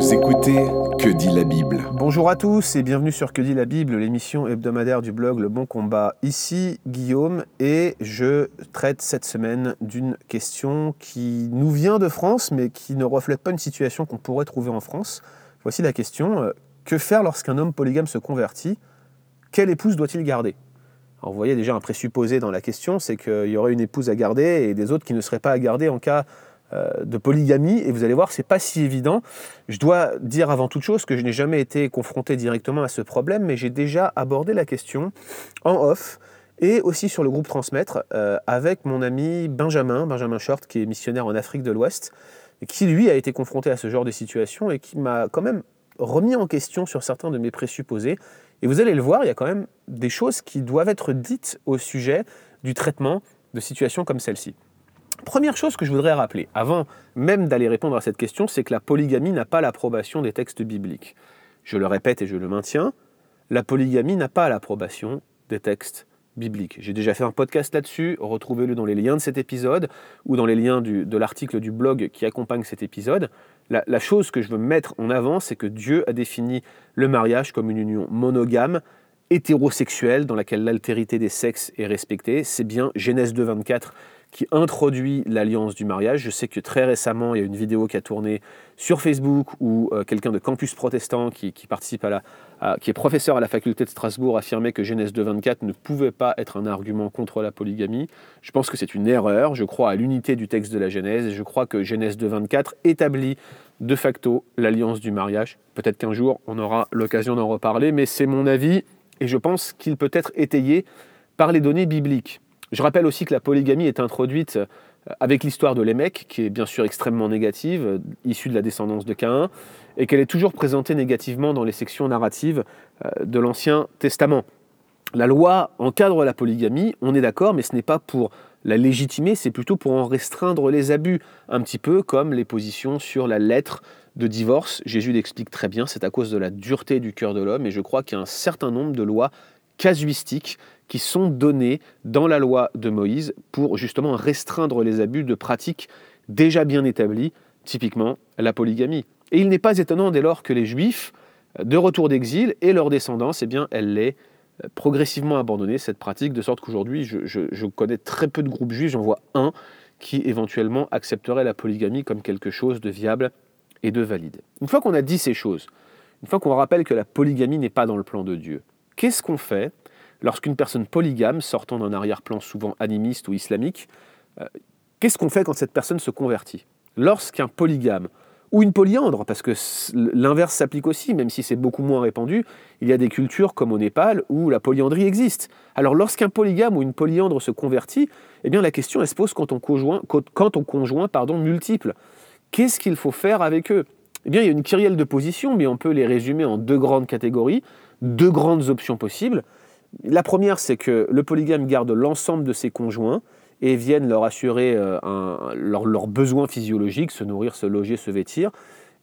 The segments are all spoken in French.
Écoutez Que dit la Bible Bonjour à tous et bienvenue sur Que dit la Bible, l'émission hebdomadaire du blog Le Bon Combat. Ici Guillaume et je traite cette semaine d'une question qui nous vient de France mais qui ne reflète pas une situation qu'on pourrait trouver en France. Voici la question, euh, que faire lorsqu'un homme polygame se convertit? Quelle épouse doit-il garder? Alors vous voyez déjà un présupposé dans la question, c'est qu'il y aurait une épouse à garder et des autres qui ne seraient pas à garder en cas de polygamie et vous allez voir c'est pas si évident. Je dois dire avant toute chose que je n'ai jamais été confronté directement à ce problème mais j'ai déjà abordé la question en off et aussi sur le groupe Transmettre euh, avec mon ami Benjamin, Benjamin Short qui est missionnaire en Afrique de l'Ouest et qui lui a été confronté à ce genre de situation et qui m'a quand même remis en question sur certains de mes présupposés. Et vous allez le voir, il y a quand même des choses qui doivent être dites au sujet du traitement de situations comme celle-ci. Première chose que je voudrais rappeler, avant même d'aller répondre à cette question, c'est que la polygamie n'a pas l'approbation des textes bibliques. Je le répète et je le maintiens, la polygamie n'a pas l'approbation des textes bibliques. J'ai déjà fait un podcast là-dessus, retrouvez-le dans les liens de cet épisode ou dans les liens de l'article du blog qui accompagne cet épisode. La, la chose que je veux mettre en avant, c'est que Dieu a défini le mariage comme une union monogame, hétérosexuelle, dans laquelle l'altérité des sexes est respectée. C'est bien Genèse 2, 24 qui introduit l'alliance du mariage. Je sais que très récemment, il y a une vidéo qui a tourné sur Facebook où euh, quelqu'un de Campus Protestant qui, participe à la, qui est professeur à la faculté de Strasbourg affirmait que Genèse 2.24 ne pouvait pas être un argument contre la polygamie. Je pense que c'est une erreur. Je crois à l'unité du texte de la Genèse et je crois que Genèse 2.24 établit de facto l'alliance du mariage. Peut-être qu'un jour on aura l'occasion d'en reparler, mais c'est mon avis et je pense qu'il peut être étayé par les données bibliques. Je rappelle aussi que la polygamie est introduite euh, avec l'histoire de Lémec, qui est bien sûr extrêmement négative, euh, issue de la descendance de Caïn, et qu'elle est toujours présentée négativement dans les sections narratives euh, de l'Ancien Testament. La loi encadre la polygamie, on est d'accord, mais ce n'est pas pour la légitimer, c'est plutôt pour en restreindre les abus, un petit peu comme les positions sur la lettre de divorce. Jésus l'explique très bien, c'est à cause de la dureté du cœur de l'homme, et je crois qu'il y a un certain nombre de lois casuistiques qui sont données dans la loi de Moïse pour justement restreindre les abus de pratiques déjà bien établies, typiquement la polygamie. Et il n'est pas étonnant dès lors que les Juifs, de retour d'exil, et leurs descendants, eh bien, elle l'est euh, progressivement abandonnée, cette pratique, de sorte qu'aujourd'hui, je, connais très peu de groupes juifs, j'en vois un qui éventuellement accepterait la polygamie comme quelque chose de viable et de valide. Une fois qu'on a dit ces choses, une fois qu'on rappelle que la polygamie n'est pas dans le plan de Dieu, qu'est-ce qu'on fait lorsqu'une personne polygame, sortant d'un arrière-plan souvent animiste ou islamique, euh, qu'est-ce qu'on fait quand cette personne se convertit? Lorsqu'un polygame ou une polyandre, parce que l'inverse s'applique aussi, même si c'est beaucoup moins répandu, il y a des cultures comme au Népal où la polyandrie existe. Alors lorsqu'un polygame ou une polyandre se convertit, eh bien la question se pose quand on conjoint, quand on conjoint pardon, multiple. Qu'est-ce qu'il faut faire avec eux? Eh bien il y a une kyrielle de positions, mais on peut les résumer en deux grandes catégories, deux grandes options possibles. La première, c'est que le polygame garde l'ensemble de ses conjoints et viennent leur assurer euh, leurs besoins physiologiques, se nourrir, se loger, se vêtir,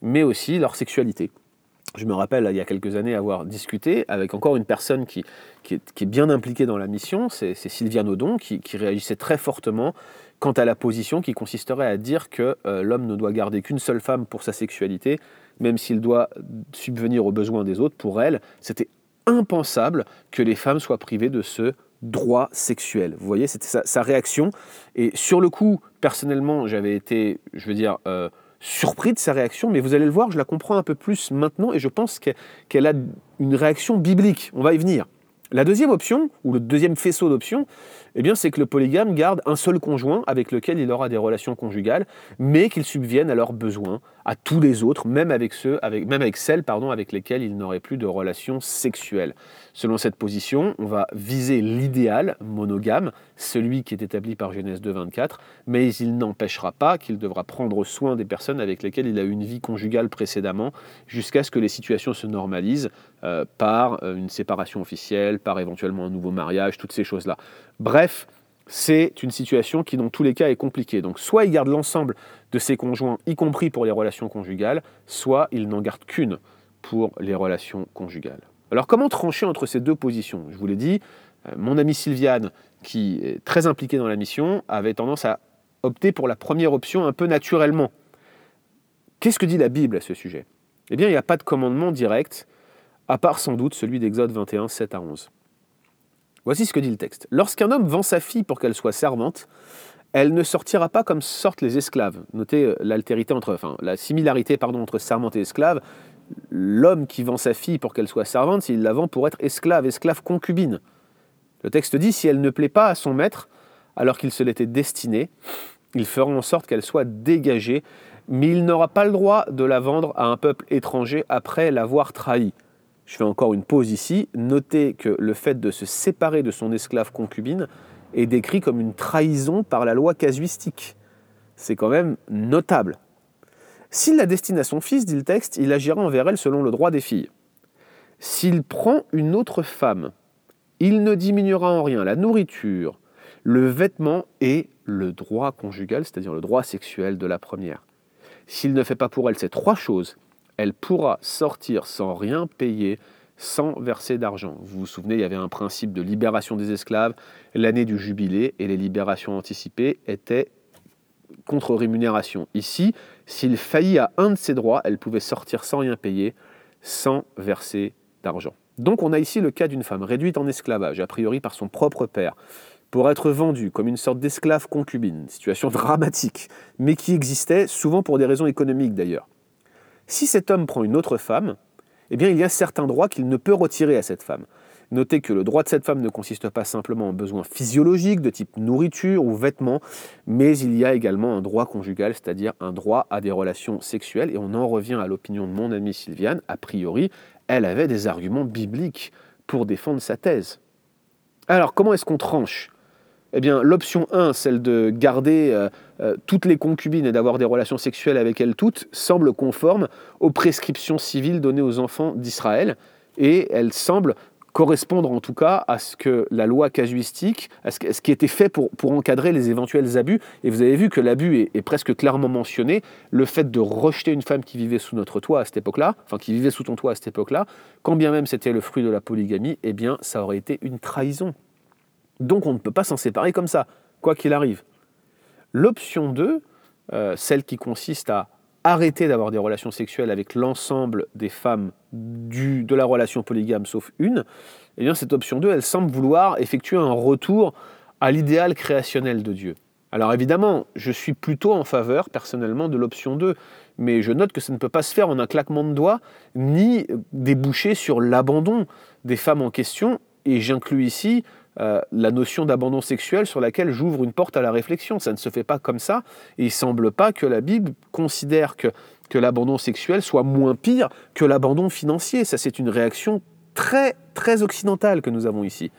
mais aussi leur sexualité. Je me rappelle, il y a quelques années, avoir discuté avec encore une personne qui, est, bien impliquée dans la mission, c'est Sylviane Odon, qui, réagissait très fortement quant à la position qui consisterait à dire que euh, l'homme ne doit garder qu'une seule femme pour sa sexualité, même s'il doit subvenir aux besoins des autres, pour elle, c'était impensable que les femmes soient privées de ce droit sexuel. Vous voyez, c'était sa, réaction. Et sur le coup, personnellement, j'avais été, je veux dire, euh, surpris de sa réaction, mais vous allez le voir, je la comprends un peu plus maintenant et je pense qu'elle a une réaction biblique. On va y venir. La deuxième option, ou le deuxième faisceau d'options, eh c'est que le polygame garde un seul conjoint avec lequel il aura des relations conjugales, mais qu'il subvienne à leurs besoins, à tous les autres, même avec, ceux, avec, même avec celles pardon, avec lesquelles il n'aurait plus de relations sexuelles. Selon cette position, on va viser l'idéal monogame, celui qui est établi par Genèse 2.24, mais il n'empêchera pas qu'il devra prendre soin des personnes avec lesquelles il a eu une vie conjugale précédemment, jusqu'à ce que les situations se normalisent euh, par euh, une séparation officielle, par éventuellement un nouveau mariage, toutes ces choses-là. Bref, c'est une situation qui, dans tous les cas, est compliquée. Donc, soit il garde l'ensemble de ses conjoints, y compris pour les relations conjugales, soit il n'en garde qu'une pour les relations conjugales. Alors, comment trancher entre ces deux positions? Je vous l'ai dit, euh, mon amie Sylviane, qui est très impliquée dans la mission, avait tendance à opter pour la première option un peu naturellement. Qu'est-ce que dit la Bible à ce sujet? Eh bien, il n'y a pas de commandement direct, à part sans doute celui d'Exode 21, 7 à 11. Voici ce que dit le texte. Lorsqu'un homme vend sa fille pour qu'elle soit servante, elle ne sortira pas comme sortent les esclaves. Notez euh, l'altérité entre, enfin, la similarité pardon, entre servante et esclave. L'homme qui vend sa fille pour qu'elle soit servante, il la vend pour être esclave, esclave concubine. Le texte dit si elle ne plaît pas à son maître, alors qu'il se l'était destiné, il fera en sorte qu'elle soit dégagée, mais il n'aura pas le droit de la vendre à un peuple étranger après l'avoir trahi. Je fais encore une pause ici. Notez que le fait de se séparer de son esclave concubine est décrit comme une trahison par la loi casuistique. C'est quand même notable. S'il la destine à son fils, dit le texte, il agira envers elle selon le droit des filles. S'il prend une autre femme, il ne diminuera en rien la nourriture, le vêtement et le droit conjugal, c'est-à-dire le droit sexuel de la première. S'il ne fait pas pour elle ces trois choses, elle pourra sortir sans rien payer, sans verser d'argent. Vous vous souvenez, il y avait un principe de libération des esclaves, l'année du jubilé, et les libérations anticipées étaient contre rémunération. Ici, s'il faillit à un de ses droits, elle pouvait sortir sans rien payer, sans verser d'argent. Donc on a ici le cas d'une femme réduite en esclavage, a priori par son propre père, pour être vendue comme une sorte d'esclave concubine, situation dramatique, mais qui existait souvent pour des raisons économiques d'ailleurs. Si cet homme prend une autre femme, eh bien il y a certains droits qu'il ne peut retirer à cette femme. Notez que le droit de cette femme ne consiste pas simplement en besoins physiologiques de type nourriture ou vêtements, mais il y a également un droit conjugal, c'est-à-dire un droit à des relations sexuelles. Et on en revient à l'opinion de mon amie Sylviane. A priori, elle avait des arguments bibliques pour défendre sa thèse. Alors, comment est-ce qu'on tranche eh bien, l'option 1, celle de garder euh, euh, toutes les concubines et d'avoir des relations sexuelles avec elles toutes, semble conforme aux prescriptions civiles données aux enfants d'Israël, et elle semble correspondre en tout cas à ce que la loi casuistique, à ce qui était fait pour, pour encadrer les éventuels abus. Et vous avez vu que l'abus est, presque clairement mentionné. Le fait de rejeter une femme qui vivait sous notre toit à cette époque-là, enfin qui vivait sous ton toit à cette époque-là, quand bien même c'était le fruit de la polygamie, eh bien ça aurait été une trahison. Donc on ne peut pas s'en séparer comme ça, quoi qu'il arrive. L'option 2, euh, celle qui consiste à arrêter d'avoir des relations sexuelles avec l'ensemble des femmes du, de la relation polygame sauf une, eh bien cette option 2, elle semble vouloir effectuer un retour à l'idéal créationnel de Dieu. Alors évidemment, je suis plutôt en faveur personnellement de l'option 2, mais je note que ça ne peut pas se faire en un claquement de doigts, ni déboucher sur l'abandon des femmes en question, et j'inclus ici euh, la notion d'abandon sexuel sur laquelle j'ouvre une porte à la réflexion. Ça ne se fait pas comme ça. Et il ne semble pas que la Bible considère que, que l'abandon sexuel soit moins pire que l'abandon financier. Ça, c'est une réaction très, très occidentale que nous avons ici.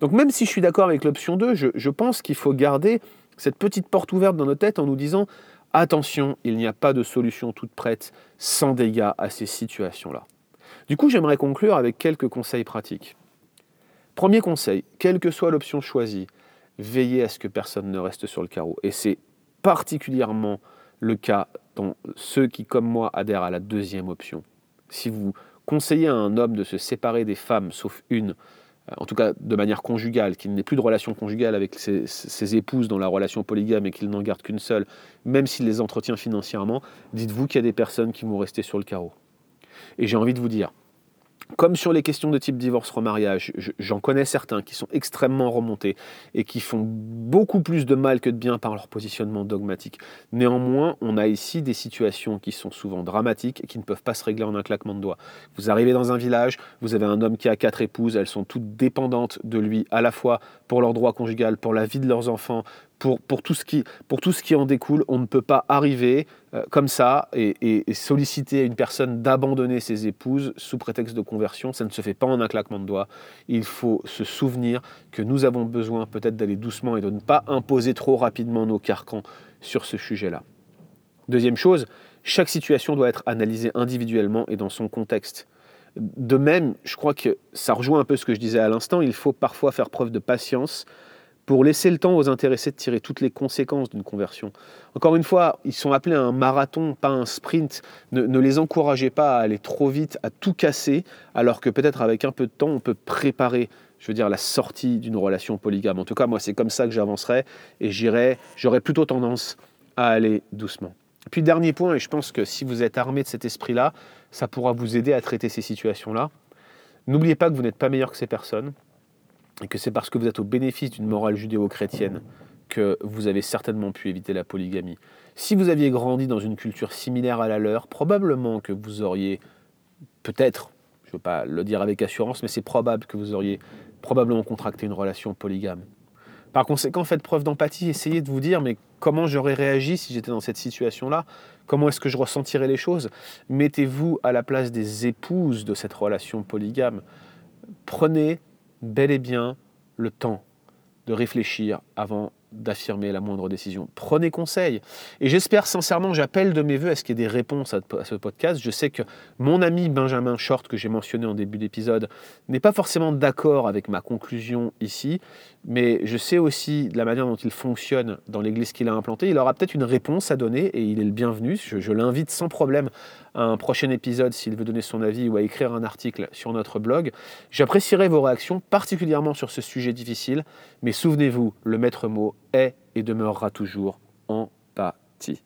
Donc même si je suis d'accord avec l'option 2, je, je pense qu'il faut garder cette petite porte ouverte dans nos têtes en nous disant attention, il n'y a pas de solution toute prête sans dégâts à ces situations-là. Du coup, j'aimerais conclure avec quelques conseils pratiques. Premier conseil, quelle que soit l'option choisie, veillez à ce que personne ne reste sur le carreau. Et c'est particulièrement le cas dans ceux qui, comme moi, adhèrent à la deuxième option. Si vous conseillez à un homme de se séparer des femmes, sauf une, euh, en tout cas de manière conjugale, qu'il n'ait plus de relation conjugale avec ses, épouses dans la relation polygame et qu'il n'en garde qu'une seule, même s'il les entretient financièrement, dites-vous qu'il y a des personnes qui vont rester sur le carreau. Et j'ai envie de vous dire, comme sur les questions de type divorce-remariage, j'en connais certains qui sont extrêmement remontés et qui font beaucoup plus de mal que de bien par leur positionnement dogmatique. Néanmoins, on a ici des situations qui sont souvent dramatiques et qui ne peuvent pas se régler en un claquement de doigts. Vous arrivez dans un village, vous avez un homme qui a quatre épouses, elles sont toutes dépendantes de lui à la fois pour leur droit conjugal, pour la vie de leurs enfants, pour, tout ce qui, en découle, on ne peut pas arriver euh, comme ça et, solliciter à une personne d'abandonner ses épouses sous prétexte de conversion. Ça ne se fait pas en un claquement de doigts. Il faut se souvenir que nous avons besoin peut-être d'aller doucement et de ne pas imposer trop rapidement nos carcans sur ce sujet-là. Deuxième chose, chaque situation doit être analysée individuellement et dans son contexte. De même, je crois que ça rejoint un peu ce que je disais à l'instant, il faut parfois faire preuve de patience pour laisser le temps aux intéressés de tirer toutes les conséquences d'une conversion. Encore une fois, ils sont appelés à un marathon, pas un sprint. Ne, les encouragez pas à aller trop vite, à tout casser, alors que peut-être avec un peu de temps, on peut préparer, je veux dire, la sortie d'une relation polygame. En tout cas, moi, c'est comme ça que j'avancerai et j'irai, j'aurais plutôt tendance à aller doucement. Puis dernier point, et je pense que si vous êtes armé de cet esprit-là, ça pourra vous aider à traiter ces situations-là. N'oubliez pas que vous n'êtes pas meilleur que ces personnes et que c'est parce que vous êtes au bénéfice d'une morale judéo-chrétienne que vous avez certainement pu éviter la polygamie. Si vous aviez grandi dans une culture similaire à la leur, probablement que vous auriez, peut-être, je ne veux pas le dire avec assurance, mais c'est probable que vous auriez probablement contracté une relation polygame. Par conséquent, faites preuve d'empathie, essayez de vous dire, mais comment j'aurais réagi si j'étais dans cette situation-là? Comment est-ce que je ressentirais les choses? Mettez-vous à la place des épouses de cette relation polygame. Prenez bel et bien le temps de réfléchir avant d'affirmer la moindre décision. Prenez conseil. Et j'espère sincèrement, j'appelle de mes voeux à ce qu'il y ait des réponses à, ce podcast. Je sais que mon ami Benjamin Short, que j'ai mentionné en début d'épisode, n'est pas forcément d'accord avec ma conclusion ici, mais je sais aussi la manière dont il fonctionne dans l'église qu'il a implantée. Il aura peut-être une réponse à donner et il est le bienvenu. Je, l'invite sans problème un prochain épisode s'il veut donner son avis ou à écrire un article sur notre blog. J'apprécierai vos réactions, particulièrement sur ce sujet difficile, mais souvenez-vous, le maître mot est et demeurera toujours empathie.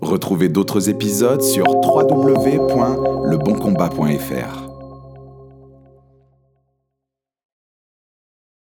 Retrouvez d'autres épisodes sur www.leboncombat.fr.